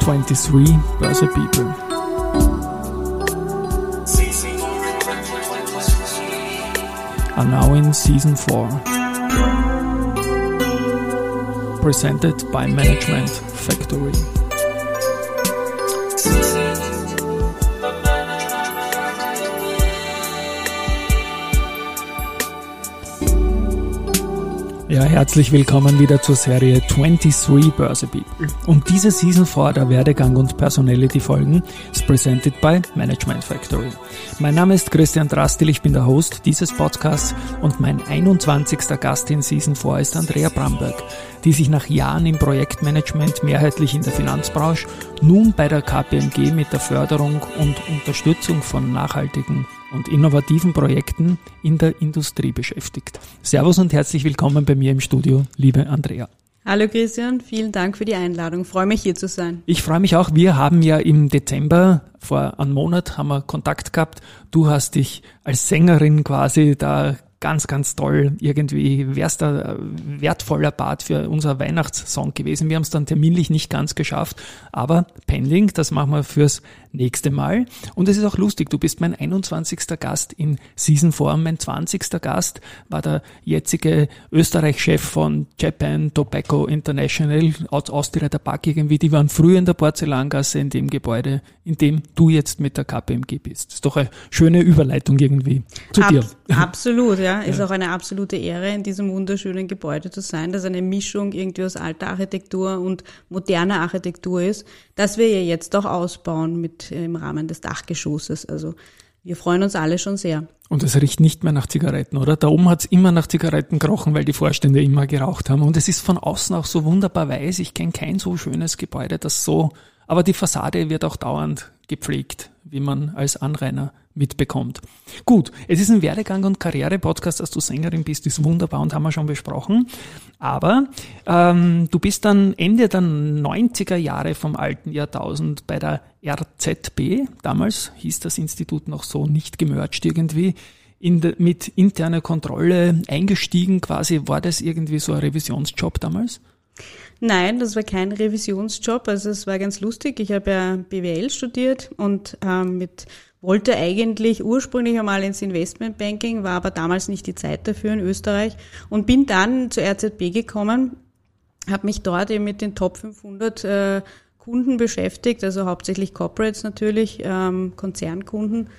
23 Börse People. Are now in season 4. Presented by Management Factory. Ja, herzlich willkommen wieder zur Serie 23 Börse People. Und diese Season 4 der Werdegang und Personality Folgen ist presented by Management Factory. Mein Name ist Christian Drastil, ich bin der Host dieses Podcasts und mein 21. Gast in Season 4 ist Andrea Bramberg, die sich nach Jahren im Projektmanagement mehrheitlich in der Finanzbranche nun bei der KPMG mit der Förderung und Unterstützung von nachhaltigen und innovativen Projekten in der Industrie beschäftigt. Servus und herzlich willkommen bei mir im Studio, liebe Andrea. Hallo Christian, vielen Dank für die Einladung. freue mich hier zu sein. Ich freue mich auch. Wir haben ja im Dezember vor einem Monat haben wir Kontakt gehabt. Du hast dich als Sängerin quasi da ganz, ganz toll. Irgendwie wär's da wertvoller Part für unser Weihnachtssong gewesen. Wir haben es dann terminlich nicht ganz geschafft, aber pending, das machen wir fürs nächste Mal. Und es ist auch lustig, du bist mein 21. Gast in Season 4. Mein 20. Gast war der jetzige Österreich-Chef von Japan Tobacco International aus Austria Tabak irgendwie. Die waren früher in der Porzellangasse in dem Gebäude, in dem du jetzt mit der KPMG bist. Das ist doch eine schöne Überleitung irgendwie zu Ab, dir. Absolut, ja. Ist ja. auch eine absolute Ehre, in diesem wunderschönen Gebäude zu sein, das eine Mischung irgendwie aus alter Architektur und moderner Architektur ist, dass wir ja jetzt auch ausbauen mit im Rahmen des Dachgeschosses. Also wir freuen uns alle schon sehr. Und es riecht nicht mehr nach Zigaretten, oder? Da oben hat es immer nach Zigaretten gerochen, weil die Vorstände immer geraucht haben. Und es ist von außen auch so wunderbar weiß. Ich kenne kein so schönes Gebäude, das so, aber die Fassade wird auch dauernd gepflegt, wie man als Anrainer mitbekommt. Gut, es ist ein Werdegang- und Karriere-Podcast, dass du Sängerin bist, ist wunderbar und haben wir schon besprochen. Aber ähm, du bist dann Ende der 90er Jahre vom alten Jahrtausend bei der RZB, damals hieß das Institut noch so, nicht gemerged irgendwie, in de, mit interner Kontrolle eingestiegen quasi. War das irgendwie so ein Revisionsjob damals? Nein, das war kein Revisionsjob. Also es war ganz lustig. Ich habe ja BWL studiert und ähm, mit wollte eigentlich ursprünglich einmal ins Investmentbanking, war aber damals nicht die Zeit dafür in Österreich und bin dann zur RZB gekommen, habe mich dort eben mit den Top 500 äh, Kunden beschäftigt, also hauptsächlich Corporates natürlich, ähm, Konzernkunden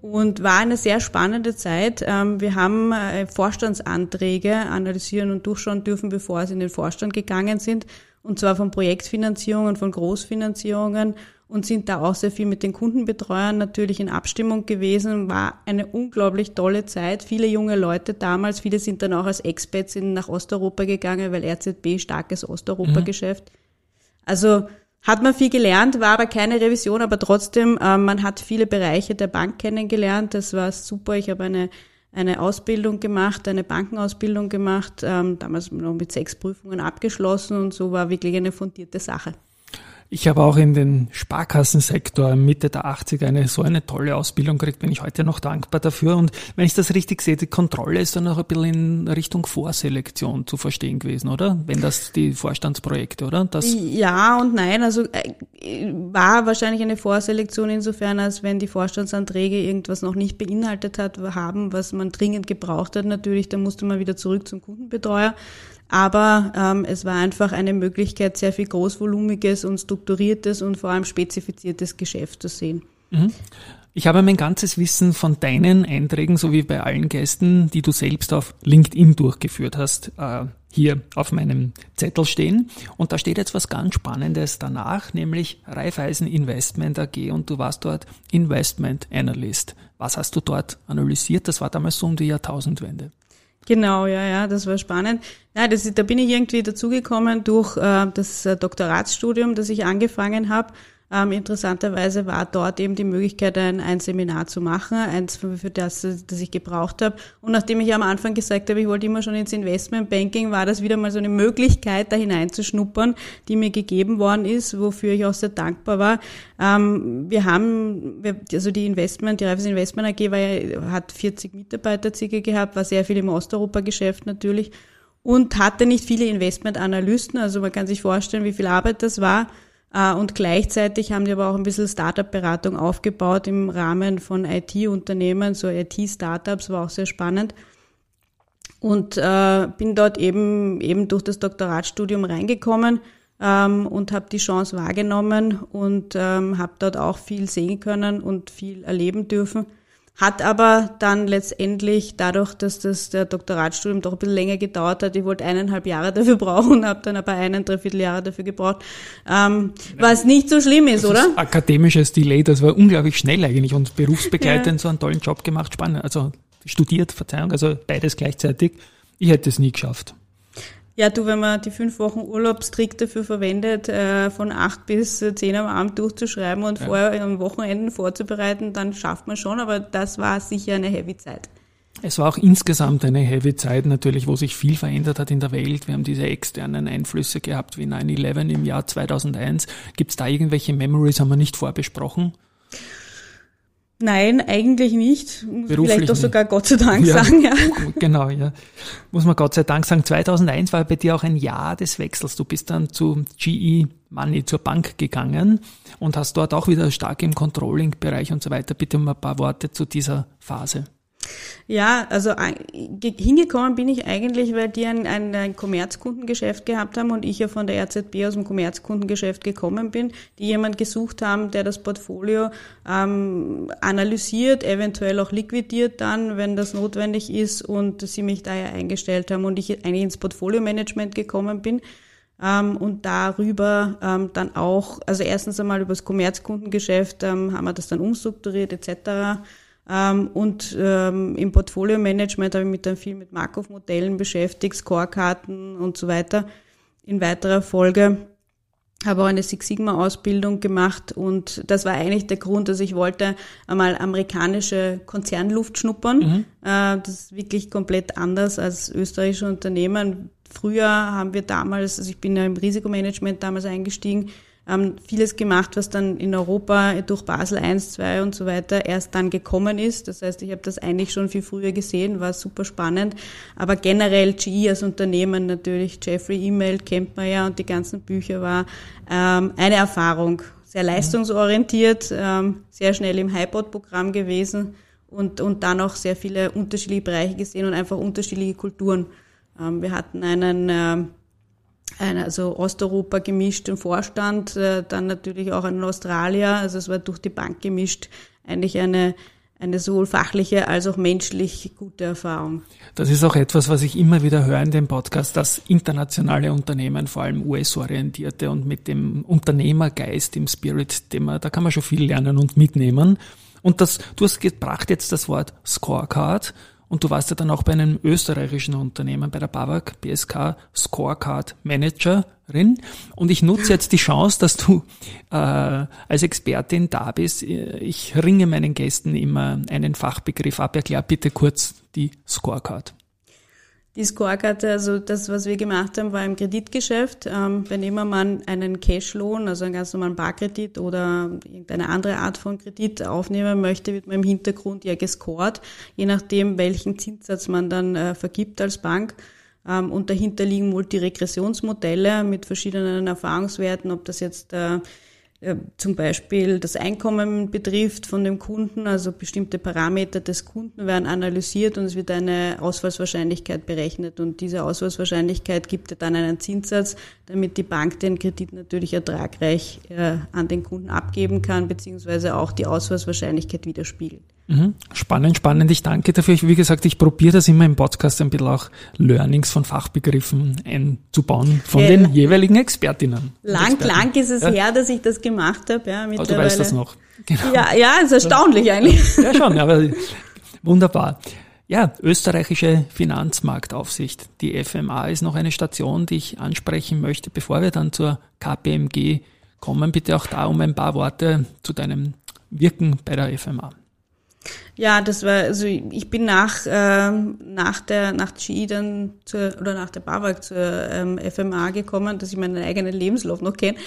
und war eine sehr spannende Zeit. Ähm, wir haben äh, Vorstandsanträge analysieren und durchschauen dürfen, bevor sie in den Vorstand gegangen sind, und zwar von Projektfinanzierungen, von Großfinanzierungen und sind da auch sehr viel mit den Kundenbetreuern natürlich in Abstimmung gewesen. War eine unglaublich tolle Zeit. Viele junge Leute damals, viele sind dann auch als Expats in, nach Osteuropa gegangen, weil RZB starkes Osteuropa-Geschäft. Mhm. Also hat man viel gelernt, war aber keine Revision, aber trotzdem, äh, man hat viele Bereiche der Bank kennengelernt. Das war super. Ich habe eine eine Ausbildung gemacht, eine Bankenausbildung gemacht, ähm, damals noch mit sechs Prüfungen abgeschlossen und so war wirklich eine fundierte Sache. Ich habe auch in den Sparkassensektor Mitte der 80er eine so eine tolle Ausbildung gekriegt, bin ich heute noch dankbar dafür. Und wenn ich das richtig sehe, die Kontrolle ist dann auch ein bisschen in Richtung Vorselektion zu verstehen gewesen, oder? Wenn das die Vorstandsprojekte, oder? Das ja und nein. Also äh, war wahrscheinlich eine Vorselektion insofern, als wenn die Vorstandsanträge irgendwas noch nicht beinhaltet hat, haben, was man dringend gebraucht hat natürlich, dann musste man wieder zurück zum Kundenbetreuer. Aber ähm, es war einfach eine Möglichkeit, sehr viel großvolumiges und strukturiertes und vor allem spezifiziertes Geschäft zu sehen. Mhm. Ich habe mein ganzes Wissen von deinen Einträgen, so wie bei allen Gästen, die du selbst auf LinkedIn durchgeführt hast, äh, hier auf meinem Zettel stehen. Und da steht jetzt was ganz Spannendes danach, nämlich Raiffeisen Investment AG und du warst dort Investment Analyst. Was hast du dort analysiert? Das war damals so um die Jahrtausendwende. Genau, ja, ja, das war spannend. Ja, das, da bin ich irgendwie dazugekommen durch äh, das äh, Doktoratsstudium, das ich angefangen habe ähm, interessanterweise war dort eben die Möglichkeit, ein, ein Seminar zu machen, eins für, für das, das ich gebraucht habe. Und nachdem ich am Anfang gesagt habe, ich wollte immer schon ins Investmentbanking, war das wieder mal so eine Möglichkeit, da hineinzuschnuppern, die mir gegeben worden ist, wofür ich auch sehr dankbar war. Ähm, wir haben, also die Investment, die Reifes Investment AG war ja, hat 40 Mitarbeiter circa gehabt, war sehr viel im Osteuropa-Geschäft natürlich. und hatte nicht viele Investmentanalysten. Also man kann sich vorstellen, wie viel Arbeit das war. Äh, und gleichzeitig haben die aber auch ein bisschen Startup-Beratung aufgebaut im Rahmen von IT-Unternehmen, so IT-Startups, war auch sehr spannend. Und äh, bin dort eben, eben durch das Doktoratstudium reingekommen ähm, und habe die Chance wahrgenommen und ähm, habe dort auch viel sehen können und viel erleben dürfen. Hat aber dann letztendlich dadurch, dass das der Doktoratstudium doch ein bisschen länger gedauert hat, ich wollte eineinhalb Jahre dafür brauchen, habe dann aber einen, dreiviertel Jahre dafür gebraucht, ähm, was nicht so schlimm ist, das oder? Ist akademisches Delay, das war unglaublich schnell eigentlich und berufsbegleitend ja. so einen tollen Job gemacht, spannend, also studiert, Verzeihung, also beides gleichzeitig. Ich hätte es nie geschafft. Ja, du, wenn man die fünf Wochen Urlaubstrick dafür verwendet, äh, von acht bis zehn am Abend durchzuschreiben und ja. vorher am Wochenenden vorzubereiten, dann schafft man schon, aber das war sicher eine heavy Zeit. Es war auch insgesamt eine heavy Zeit natürlich, wo sich viel verändert hat in der Welt. Wir haben diese externen Einflüsse gehabt wie 9-11 im Jahr 2001. Gibt es da irgendwelche Memories, haben wir nicht vorbesprochen? Nein, eigentlich nicht. Muss Vielleicht doch sogar Gott sei Dank ja, sagen, ja. Genau, ja. Muss man Gott sei Dank sagen. 2001 war bei dir auch ein Jahr des Wechsels. Du bist dann zu GE Money, zur Bank gegangen und hast dort auch wieder stark im Controlling-Bereich und so weiter. Bitte um ein paar Worte zu dieser Phase. Ja, also hingekommen bin ich eigentlich, weil die ein, ein, ein Kommerzkundengeschäft gehabt haben und ich ja von der RZB aus dem Kommerzkundengeschäft gekommen bin, die jemand gesucht haben, der das Portfolio ähm, analysiert, eventuell auch liquidiert dann, wenn das notwendig ist und sie mich daher eingestellt haben und ich eigentlich ins Portfolio-Management gekommen bin. Ähm, und darüber ähm, dann auch, also erstens einmal über das Kommerzkundengeschäft ähm, haben wir das dann umstrukturiert etc. Ähm, und ähm, im Portfolio-Management habe ich mich dann viel mit Markov-Modellen beschäftigt, Scorekarten und so weiter. In weiterer Folge habe auch eine Six Sigma-Ausbildung gemacht und das war eigentlich der Grund, dass ich wollte einmal amerikanische Konzernluft schnuppern. Mhm. Äh, das ist wirklich komplett anders als österreichische Unternehmen. Früher haben wir damals, also ich bin ja im Risikomanagement damals eingestiegen, ähm, vieles gemacht, was dann in Europa durch Basel 1, 2 und so weiter erst dann gekommen ist. Das heißt, ich habe das eigentlich schon viel früher gesehen, war super spannend. Aber generell GE als Unternehmen natürlich, Jeffrey E-Mail kennt man ja und die ganzen Bücher war ähm, eine Erfahrung. Sehr leistungsorientiert, ähm, sehr schnell im Hypod-Programm gewesen und, und dann auch sehr viele unterschiedliche Bereiche gesehen und einfach unterschiedliche Kulturen. Ähm, wir hatten einen äh, ein, also Osteuropa gemischt im Vorstand, äh, dann natürlich auch ein Australier, also es war durch die Bank gemischt, eigentlich eine eine sowohl fachliche als auch menschlich gute Erfahrung. Das ist auch etwas, was ich immer wieder höre in dem Podcast, dass internationale Unternehmen, vor allem US-orientierte und mit dem Unternehmergeist im Spirit, dem da kann man schon viel lernen und mitnehmen. Und das, du hast gebracht jetzt das Wort Scorecard und du warst ja dann auch bei einem österreichischen Unternehmen, bei der BAWAG BSK Scorecard Managerin. Und ich nutze jetzt die Chance, dass du äh, als Expertin da bist. Ich ringe meinen Gästen immer einen Fachbegriff ab. Erklär bitte kurz die Scorecard. Die Scorekarte, also das, was wir gemacht haben, war im Kreditgeschäft. Ähm, wenn immer man einen Cashloan, also einen ganz normalen Barkredit oder irgendeine andere Art von Kredit aufnehmen möchte, wird man im Hintergrund ja gescored, je nachdem, welchen Zinssatz man dann äh, vergibt als Bank. Ähm, und dahinter liegen Multiregressionsmodelle mit verschiedenen Erfahrungswerten, ob das jetzt äh, zum Beispiel das Einkommen betrifft von dem Kunden, also bestimmte Parameter des Kunden werden analysiert und es wird eine Ausfallswahrscheinlichkeit berechnet und diese Ausfallswahrscheinlichkeit gibt dann einen Zinssatz, damit die Bank den Kredit natürlich ertragreich äh, an den Kunden abgeben kann, beziehungsweise auch die Ausfallswahrscheinlichkeit widerspiegelt. Mhm. Spannend, spannend. Ich danke dafür. Ich, wie gesagt, ich probiere das immer im Podcast ein bisschen auch Learnings von Fachbegriffen einzubauen von ja, den jeweiligen Expertinnen. Lang, Experten. lang ist es ja. her, dass ich das gemacht habe. Ja, mittlerweile. Aber du weißt das noch. Genau. Ja, ja, ist erstaunlich eigentlich. Ja, schon, aber wunderbar. Ja, österreichische Finanzmarktaufsicht. Die FMA ist noch eine Station, die ich ansprechen möchte, bevor wir dann zur KPMG kommen. Bitte auch da um ein paar Worte zu deinem Wirken bei der FMA. Ja, das war, also ich bin nach, äh, nach der, nach GE dann zur, oder nach der BAWAG zur ähm, FMA gekommen, dass ich meinen eigenen Lebenslauf noch kenne.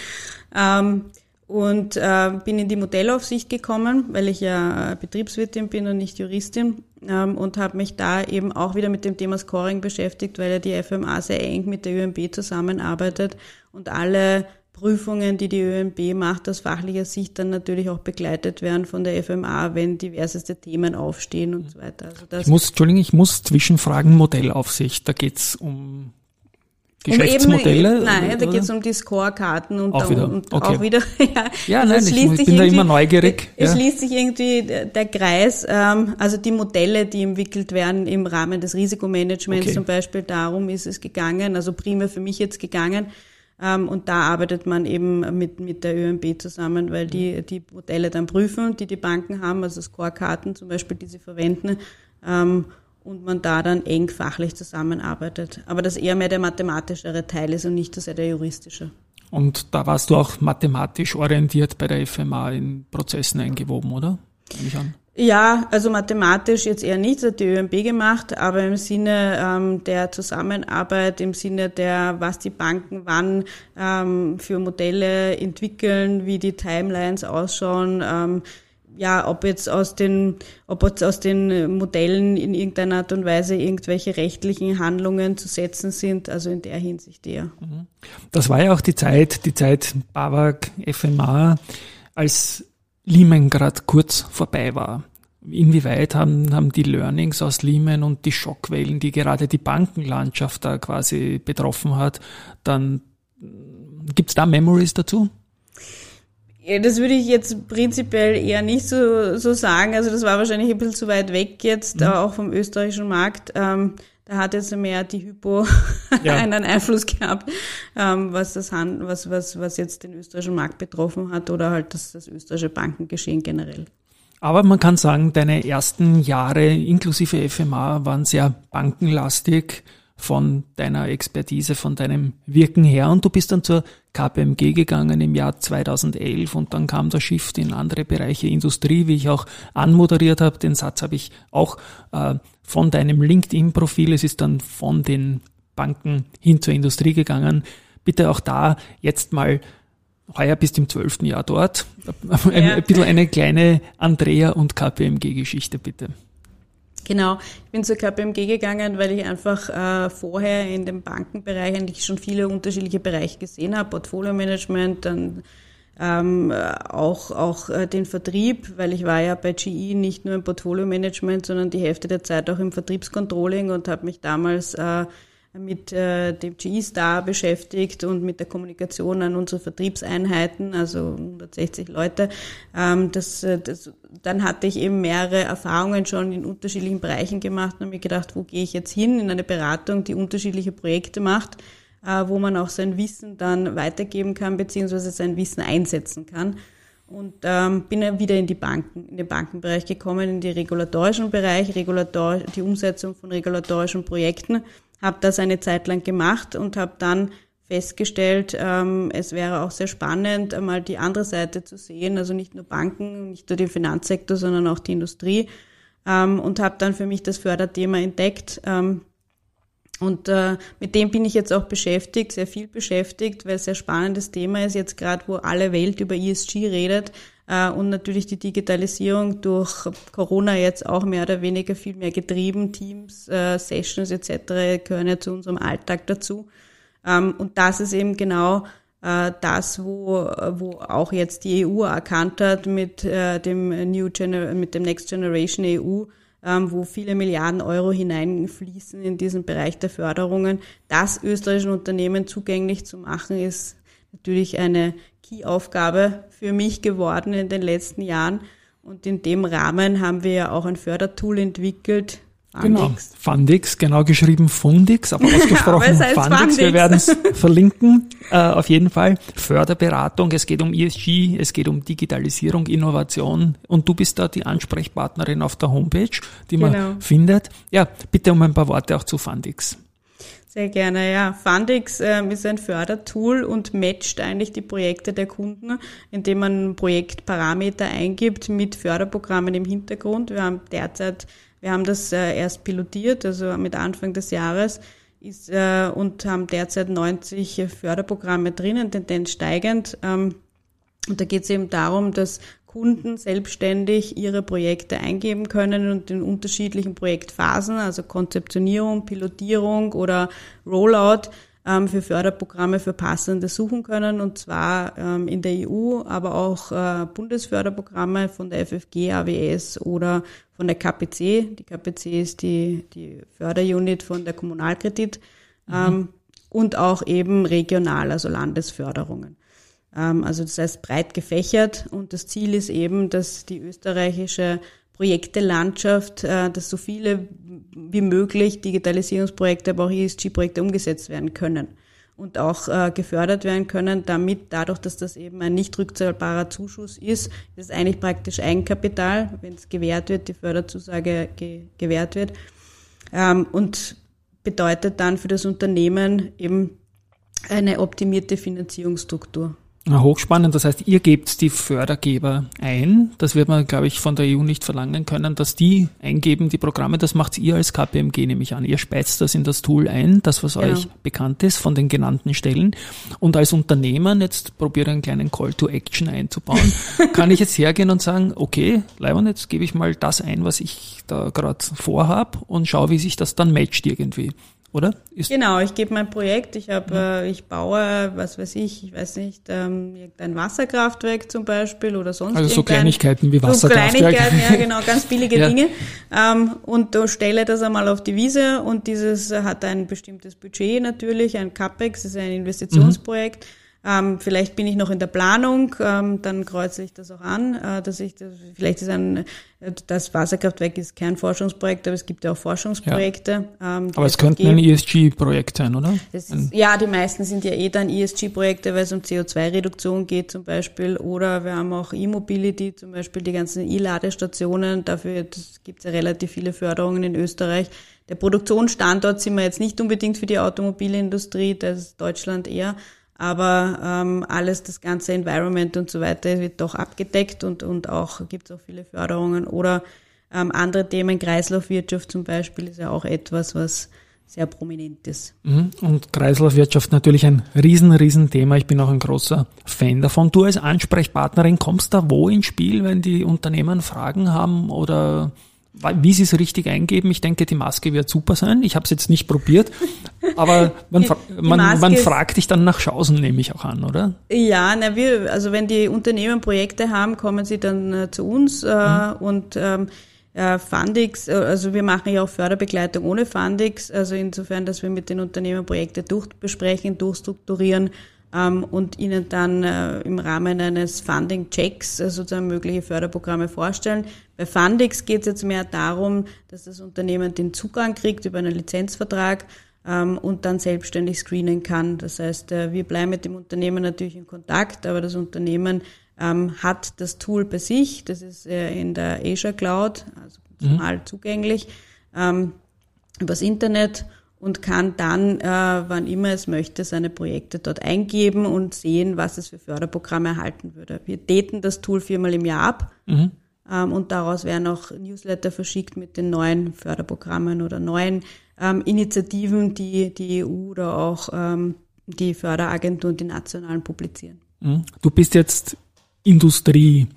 Ähm, und äh, bin in die Modellaufsicht gekommen, weil ich ja Betriebswirtin bin und nicht Juristin ähm, und habe mich da eben auch wieder mit dem Thema Scoring beschäftigt, weil ja die FMA sehr eng mit der ÖMB zusammenarbeitet und alle Prüfungen, die die ÖMB macht, aus fachlicher Sicht dann natürlich auch begleitet werden von der FMA, wenn diverseste Themen aufstehen und so weiter. Also das ich muss, Entschuldigung, ich muss zwischenfragen, Modellaufsicht, da geht's um Geschäftsmodelle? Eben, nein, da geht es um die Scorekarten und, auch wieder, und okay. auch wieder ja, ja also nein, ich, ich bin da immer neugierig. Es ja. schließt sich irgendwie der Kreis, ähm, also die Modelle, die entwickelt werden im Rahmen des Risikomanagements okay. zum Beispiel, darum ist es gegangen, also primär für mich jetzt gegangen. Ähm, und da arbeitet man eben mit, mit der ÖMB zusammen, weil die die Modelle dann prüfen, die die Banken haben, also Scorekarten zum Beispiel, die sie verwenden. Ähm, und man da dann eng fachlich zusammenarbeitet. Aber das eher mehr der mathematischere Teil ist und nicht so sehr der juristische. Und da warst du auch mathematisch orientiert bei der FMA in Prozessen eingewoben, oder? Ja, also mathematisch jetzt eher nicht, hat die ÖMB gemacht, aber im Sinne ähm, der Zusammenarbeit, im Sinne der, was die Banken wann ähm, für Modelle entwickeln, wie die Timelines ausschauen, ähm, ja, ob jetzt aus den, ob jetzt aus den Modellen in irgendeiner Art und Weise irgendwelche rechtlichen Handlungen zu setzen sind, also in der Hinsicht eher. Mhm. Das war ja auch die Zeit, die Zeit BAWAG, FMA, als Lehman gerade kurz vorbei war. Inwieweit haben, haben die Learnings aus Lehman und die Schockwellen, die gerade die Bankenlandschaft da quasi betroffen hat, dann gibt's da Memories dazu? Das würde ich jetzt prinzipiell eher nicht so, so sagen. Also das war wahrscheinlich ein bisschen zu weit weg jetzt, mhm. auch vom österreichischen Markt. Ähm, da hat jetzt mehr die Hypo ja. einen Einfluss gehabt, ähm, was das Hand, was, was, was jetzt den österreichischen Markt betroffen hat oder halt das, das österreichische Bankengeschehen generell. Aber man kann sagen, deine ersten Jahre inklusive FMA waren sehr bankenlastig von deiner Expertise, von deinem Wirken her und du bist dann zur KPMG gegangen im Jahr 2011 und dann kam der Shift in andere Bereiche Industrie, wie ich auch anmoderiert habe. Den Satz habe ich auch äh, von deinem LinkedIn-Profil. Es ist dann von den Banken hin zur Industrie gegangen. Bitte auch da jetzt mal heuer bist im zwölften Jahr dort. Ein, ja. ein bisschen eine kleine Andrea und KPMG-Geschichte, bitte. Genau, ich bin zur KPMG gegangen, weil ich einfach äh, vorher in dem Bankenbereich eigentlich schon viele unterschiedliche Bereiche gesehen habe, Portfolio-Management, dann ähm, auch, auch äh, den Vertrieb, weil ich war ja bei GE nicht nur im Portfolio-Management, sondern die Hälfte der Zeit auch im Vertriebscontrolling und habe mich damals äh, mit äh, dem GE-Star beschäftigt und mit der Kommunikation an unsere Vertriebseinheiten, also 160 Leute. Ähm, das, äh, das, dann hatte ich eben mehrere Erfahrungen schon in unterschiedlichen Bereichen gemacht und habe mir gedacht, wo gehe ich jetzt hin in eine Beratung, die unterschiedliche Projekte macht, äh, wo man auch sein Wissen dann weitergeben kann, beziehungsweise sein Wissen einsetzen kann. Und ähm, bin dann wieder in die Banken, in den Bankenbereich gekommen, in den regulatorischen Bereich, Regulator, die Umsetzung von regulatorischen Projekten habe das eine Zeit lang gemacht und habe dann festgestellt, ähm, es wäre auch sehr spannend, einmal die andere Seite zu sehen, also nicht nur Banken, nicht nur den Finanzsektor, sondern auch die Industrie. Ähm, und habe dann für mich das Förderthema entdeckt. Ähm, und äh, mit dem bin ich jetzt auch beschäftigt, sehr viel beschäftigt, weil es sehr spannendes Thema ist, jetzt gerade wo alle Welt über ESG redet, und natürlich die Digitalisierung durch Corona jetzt auch mehr oder weniger viel mehr getrieben. Teams, äh, Sessions etc. gehören ja zu unserem Alltag dazu. Ähm, und das ist eben genau äh, das, wo, wo auch jetzt die EU erkannt hat mit dem New Gener mit dem Next Generation EU, ähm, wo viele Milliarden Euro hineinfließen in diesen Bereich der Förderungen. Das österreichischen Unternehmen zugänglich zu machen, ist natürlich eine Key-Aufgabe für mich geworden in den letzten Jahren. Und in dem Rahmen haben wir ja auch ein Fördertool entwickelt. Fundix. Genau, Fundix, genau geschrieben Fundix, aber ausgesprochen aber Fundix. Fundix. Wir werden es verlinken, äh, auf jeden Fall. Förderberatung, es geht um ESG, es geht um Digitalisierung, Innovation und du bist da die Ansprechpartnerin auf der Homepage, die man genau. findet. Ja, bitte um ein paar Worte auch zu Fundix. Sehr gerne, ja. Fundix äh, ist ein Fördertool und matcht eigentlich die Projekte der Kunden, indem man Projektparameter eingibt mit Förderprogrammen im Hintergrund. Wir haben derzeit, wir haben das äh, erst pilotiert, also mit Anfang des Jahres ist, äh, und haben derzeit 90 Förderprogramme drinnen, Tendenz steigend. Ähm, und da geht es eben darum, dass Kunden selbstständig ihre Projekte eingeben können und in unterschiedlichen Projektphasen, also Konzeptionierung, Pilotierung oder Rollout, ähm, für Förderprogramme für Passende suchen können und zwar ähm, in der EU, aber auch äh, Bundesförderprogramme von der FFG, AWS oder von der KPC. Die KPC ist die, die Förderunit von der Kommunalkredit mhm. ähm, und auch eben regional, also Landesförderungen. Ähm, also das heißt breit gefächert und das Ziel ist eben, dass die österreichische Projektelandschaft, äh, dass so viele wie möglich Digitalisierungsprojekte, aber auch ESG-Projekte umgesetzt werden können und auch äh, gefördert werden können, damit dadurch, dass das eben ein nicht rückzahlbarer Zuschuss ist, ist es eigentlich praktisch Eigenkapital, wenn es gewährt wird, die Förderzusage ge gewährt wird ähm, und bedeutet dann für das Unternehmen eben eine optimierte Finanzierungsstruktur. Hochspannend, das heißt, ihr gebt die Fördergeber ein. Das wird man, glaube ich, von der EU nicht verlangen können, dass die eingeben, die Programme. Das macht ihr als KPMG nämlich an. Ihr speist das in das Tool ein, das was genau. euch bekannt ist von den genannten Stellen. Und als Unternehmen, jetzt probiere einen kleinen Call to Action einzubauen, kann ich jetzt hergehen und sagen, okay, Leibon, jetzt gebe ich mal das ein, was ich da gerade vorhab und schaue, wie sich das dann matcht irgendwie oder? Ist genau, ich gebe mein Projekt, ich habe, ja. äh, ich baue, was weiß ich, ich weiß nicht, ähm, ein Wasserkraftwerk zum Beispiel oder sonst Also so Kleinigkeiten wie Wasserkraftwerk. So Kleinigkeiten, ja genau, ganz billige ja. Dinge. Ähm, und da stelle das einmal auf die Wiese und dieses hat ein bestimmtes Budget natürlich, ein CAPEX, ist ein Investitionsprojekt. Mhm ähm, vielleicht bin ich noch in der Planung, ähm, dann kreuze ich das auch an, äh, dass ich das, vielleicht ist ein, das Wasserkraftwerk ist kein Forschungsprojekt, aber es gibt ja auch Forschungsprojekte. Ja. Ähm, aber es könnten ein ESG-Projekt sein, oder? Ist, ja, die meisten sind ja eh dann ESG-Projekte, weil es um CO2-Reduktion geht zum Beispiel. Oder wir haben auch E-Mobility, zum Beispiel die ganzen E-Ladestationen. Dafür gibt es ja relativ viele Förderungen in Österreich. Der Produktionsstandort sind wir jetzt nicht unbedingt für die Automobilindustrie, das ist Deutschland eher aber ähm, alles, das ganze Environment und so weiter wird doch abgedeckt und, und auch gibt es auch viele Förderungen oder ähm, andere Themen, Kreislaufwirtschaft zum Beispiel, ist ja auch etwas, was sehr prominent ist. Mhm. Und Kreislaufwirtschaft natürlich ein riesen, riesen Thema. Ich bin auch ein großer Fan davon. Du als Ansprechpartnerin kommst da wo ins Spiel, wenn die Unternehmen Fragen haben oder wie sie es richtig eingeben. Ich denke, die Maske wird super sein. Ich habe es jetzt nicht probiert, aber man, man, man fragt dich dann nach Chancen, nehme ich auch an, oder? Ja, na, wir, also wenn die Unternehmen Projekte haben, kommen sie dann äh, zu uns äh, mhm. und ähm, äh, Fundix, äh, also wir machen ja auch Förderbegleitung ohne Fundix, also insofern, dass wir mit den Unternehmen Projekte durchbesprechen, durchstrukturieren und ihnen dann äh, im Rahmen eines Funding-Checks äh, sozusagen mögliche Förderprogramme vorstellen. Bei Fundix geht es jetzt mehr darum, dass das Unternehmen den Zugang kriegt über einen Lizenzvertrag ähm, und dann selbstständig screenen kann. Das heißt, äh, wir bleiben mit dem Unternehmen natürlich in Kontakt, aber das Unternehmen ähm, hat das Tool bei sich. Das ist in der Azure Cloud, also normal mhm. zugänglich, ähm, übers Internet und kann dann, äh, wann immer es möchte, seine Projekte dort eingeben und sehen, was es für Förderprogramme erhalten würde. Wir daten das Tool viermal im Jahr ab mhm. ähm, und daraus werden auch Newsletter verschickt mit den neuen Förderprogrammen oder neuen ähm, Initiativen, die die EU oder auch ähm, die Förderagenturen, die nationalen publizieren. Mhm. Du bist jetzt Industrie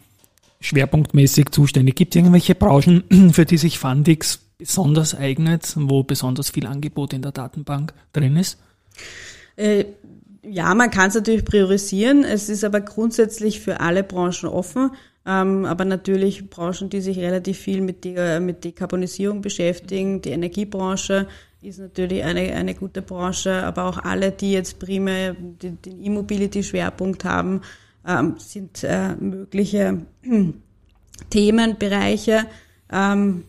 schwerpunktmäßig zuständig. Gibt es irgendwelche Branchen, für die sich Fundix besonders eignet, wo besonders viel Angebot in der Datenbank drin ist? Äh, ja, man kann es natürlich priorisieren. Es ist aber grundsätzlich für alle Branchen offen. Ähm, aber natürlich Branchen, die sich relativ viel mit, die, mit Dekarbonisierung beschäftigen. Die Energiebranche ist natürlich eine, eine gute Branche, aber auch alle, die jetzt primär den, E-Mobility-Schwerpunkt haben, ähm, sind äh, mögliche Themenbereiche. Ähm,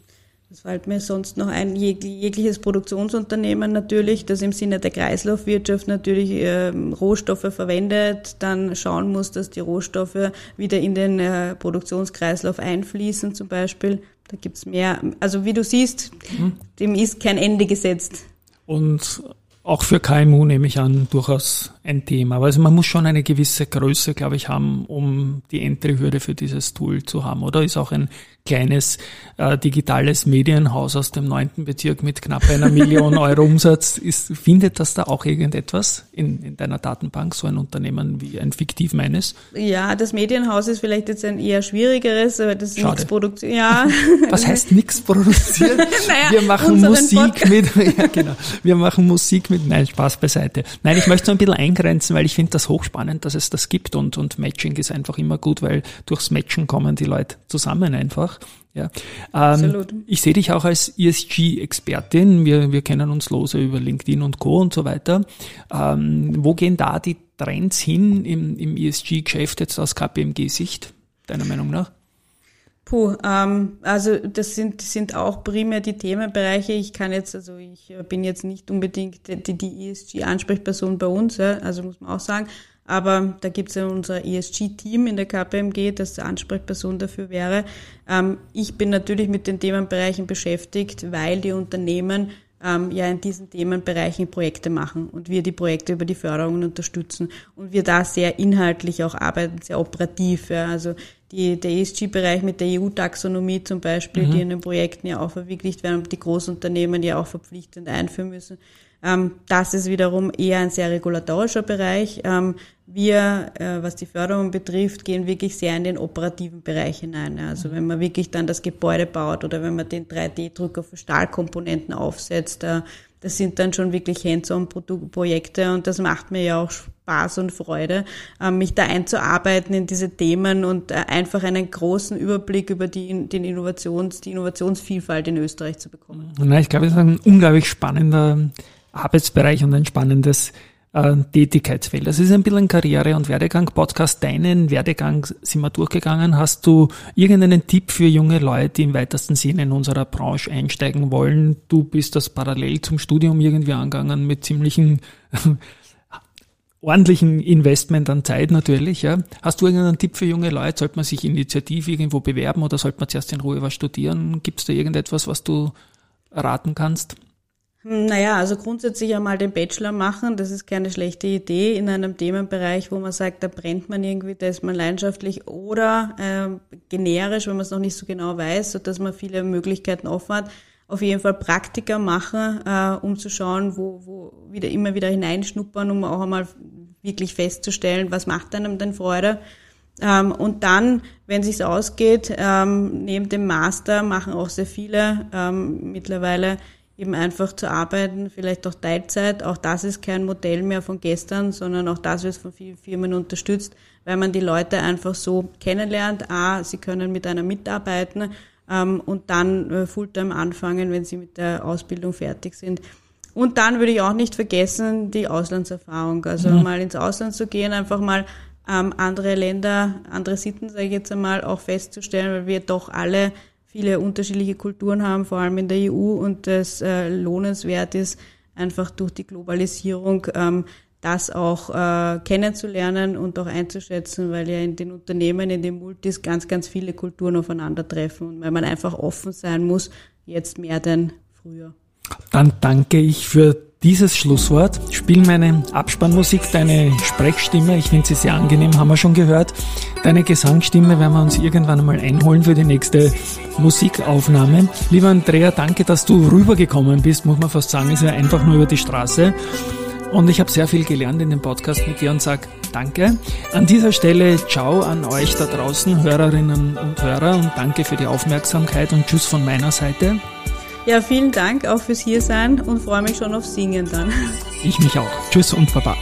das fällt mir sonst noch ein, jegliches Produktionsunternehmen natürlich, das im Sinne der Kreislaufwirtschaft natürlich äh, Rohstoffe verwendet, dann schauen muss, dass die Rohstoffe wieder in den äh, Produktionskreislauf einfließen zum Beispiel. Da gibt's mehr, also wie du siehst, mhm. dem ist kein Ende gesetzt. Und auch für KMU nehme ich an, durchaus ein Thema. Also man muss schon eine gewisse Größe, glaube ich, haben, um die Entry-Hürde für dieses Tool zu haben. Oder ist auch ein kleines äh, digitales Medienhaus aus dem neunten Bezirk mit knapp einer Million Euro Umsatz. Ist, findet das da auch irgendetwas in, in deiner Datenbank, so ein Unternehmen wie ein fiktiv meines? Ja, das Medienhaus ist vielleicht jetzt ein eher schwierigeres, aber das ist nichts produziert. Ja. Was heißt nichts produziert? naja, wir machen Musik Podcast. mit, ja genau, wir machen Musik mit, nein, Spaß beiseite. Nein, ich möchte so ein bisschen eingrenzen, weil ich finde das hochspannend, dass es das gibt und, und Matching ist einfach immer gut, weil durchs Matchen kommen die Leute zusammen einfach einfach. Ja. Ähm, ich sehe dich auch als ESG-Expertin. Wir, wir kennen uns lose über LinkedIn und Co. und so weiter. Ähm, wo gehen da die Trends hin im, im ESG-Geschäft jetzt aus KPMG-Sicht, deiner Meinung nach? Puh, ähm, also das sind, sind auch primär die Themenbereiche. Ich kann jetzt, also ich bin jetzt nicht unbedingt die, die ESG-Ansprechperson bei uns, ja, also muss man auch sagen. Aber da gibt es ja unser ESG-Team in der KPMG, das die Ansprechperson dafür wäre. Ähm, ich bin natürlich mit den Themenbereichen beschäftigt, weil die Unternehmen ähm, ja in diesen Themenbereichen Projekte machen und wir die Projekte über die Förderungen unterstützen und wir da sehr inhaltlich auch arbeiten, sehr operativ. Ja. Also die, der ESG-Bereich mit der EU-Taxonomie zum Beispiel, mhm. die in den Projekten ja auch verwirklicht werden und die Großunternehmen ja auch verpflichtend einführen müssen. Ähm, das ist wiederum eher ein sehr regulatorischer Bereich. Ähm, wir, äh, was die Förderung betrifft, gehen wirklich sehr in den operativen Bereich hinein. Also wenn man wirklich dann das Gebäude baut oder wenn man den 3D-Drucker für Stahlkomponenten aufsetzt, äh, das sind dann schon wirklich Hands-on-Projekte und das macht mir ja auch Spaß und Freude, äh, mich da einzuarbeiten in diese Themen und einfach einen großen Überblick über die, den Innovations, die Innovationsvielfalt in Österreich zu bekommen. Na, ich glaube, es ist ein unglaublich spannender Arbeitsbereich und ein spannendes äh, Tätigkeitsfeld. Das ist ein bisschen ein Karriere- und Werdegang-Podcast. Deinen Werdegang sind wir durchgegangen. Hast du irgendeinen Tipp für junge Leute, die im weitesten Sinne in unserer Branche einsteigen wollen? Du bist das parallel zum Studium irgendwie angegangen mit ziemlichen ordentlichen Investment an Zeit natürlich. Ja. Hast du irgendeinen Tipp für junge Leute? Sollte man sich initiativ irgendwo bewerben oder sollte man zuerst in Ruhe was studieren? Gibt es da irgendetwas, was du raten kannst? Naja, also grundsätzlich einmal den Bachelor machen, das ist keine schlechte Idee in einem Themenbereich, wo man sagt, da brennt man irgendwie, da ist man leidenschaftlich oder äh, generisch, wenn man es noch nicht so genau weiß, so dass man viele Möglichkeiten offen hat. Auf jeden Fall Praktika machen, äh, um zu schauen, wo, wo wieder immer wieder hineinschnuppern, um auch einmal wirklich festzustellen, was macht einem denn Freude. Ähm, und dann, wenn sich's ausgeht, ähm, neben dem Master machen auch sehr viele ähm, mittlerweile eben einfach zu arbeiten, vielleicht auch Teilzeit. Auch das ist kein Modell mehr von gestern, sondern auch das wird von vielen Firmen unterstützt, weil man die Leute einfach so kennenlernt. A, sie können mit einer mitarbeiten ähm, und dann äh, Fulltime anfangen, wenn sie mit der Ausbildung fertig sind. Und dann würde ich auch nicht vergessen die Auslandserfahrung. Also mhm. mal ins Ausland zu gehen, einfach mal ähm, andere Länder, andere Sitten, sage ich jetzt einmal, auch festzustellen, weil wir doch alle viele unterschiedliche Kulturen haben, vor allem in der EU und das äh, lohnenswert ist, einfach durch die Globalisierung ähm, das auch äh, kennenzulernen und auch einzuschätzen, weil ja in den Unternehmen, in den Multis ganz, ganz viele Kulturen aufeinandertreffen und weil man einfach offen sein muss, jetzt mehr denn früher. Dann danke ich für dieses Schlusswort. Spiel meine Abspannmusik, deine Sprechstimme. Ich finde sie sehr angenehm, haben wir schon gehört. Deine Gesangsstimme werden wir uns irgendwann einmal einholen für die nächste Musikaufnahme. Lieber Andrea, danke, dass du rübergekommen bist, muss man fast sagen. ist ja einfach nur über die Straße. Und ich habe sehr viel gelernt in dem Podcast mit dir und sage danke. An dieser Stelle ciao an euch da draußen, Hörerinnen und Hörer und danke für die Aufmerksamkeit und tschüss von meiner Seite. Ja, vielen Dank auch fürs Hiersein und freue mich schon auf Singen dann. Ich mich auch. Tschüss und Baba.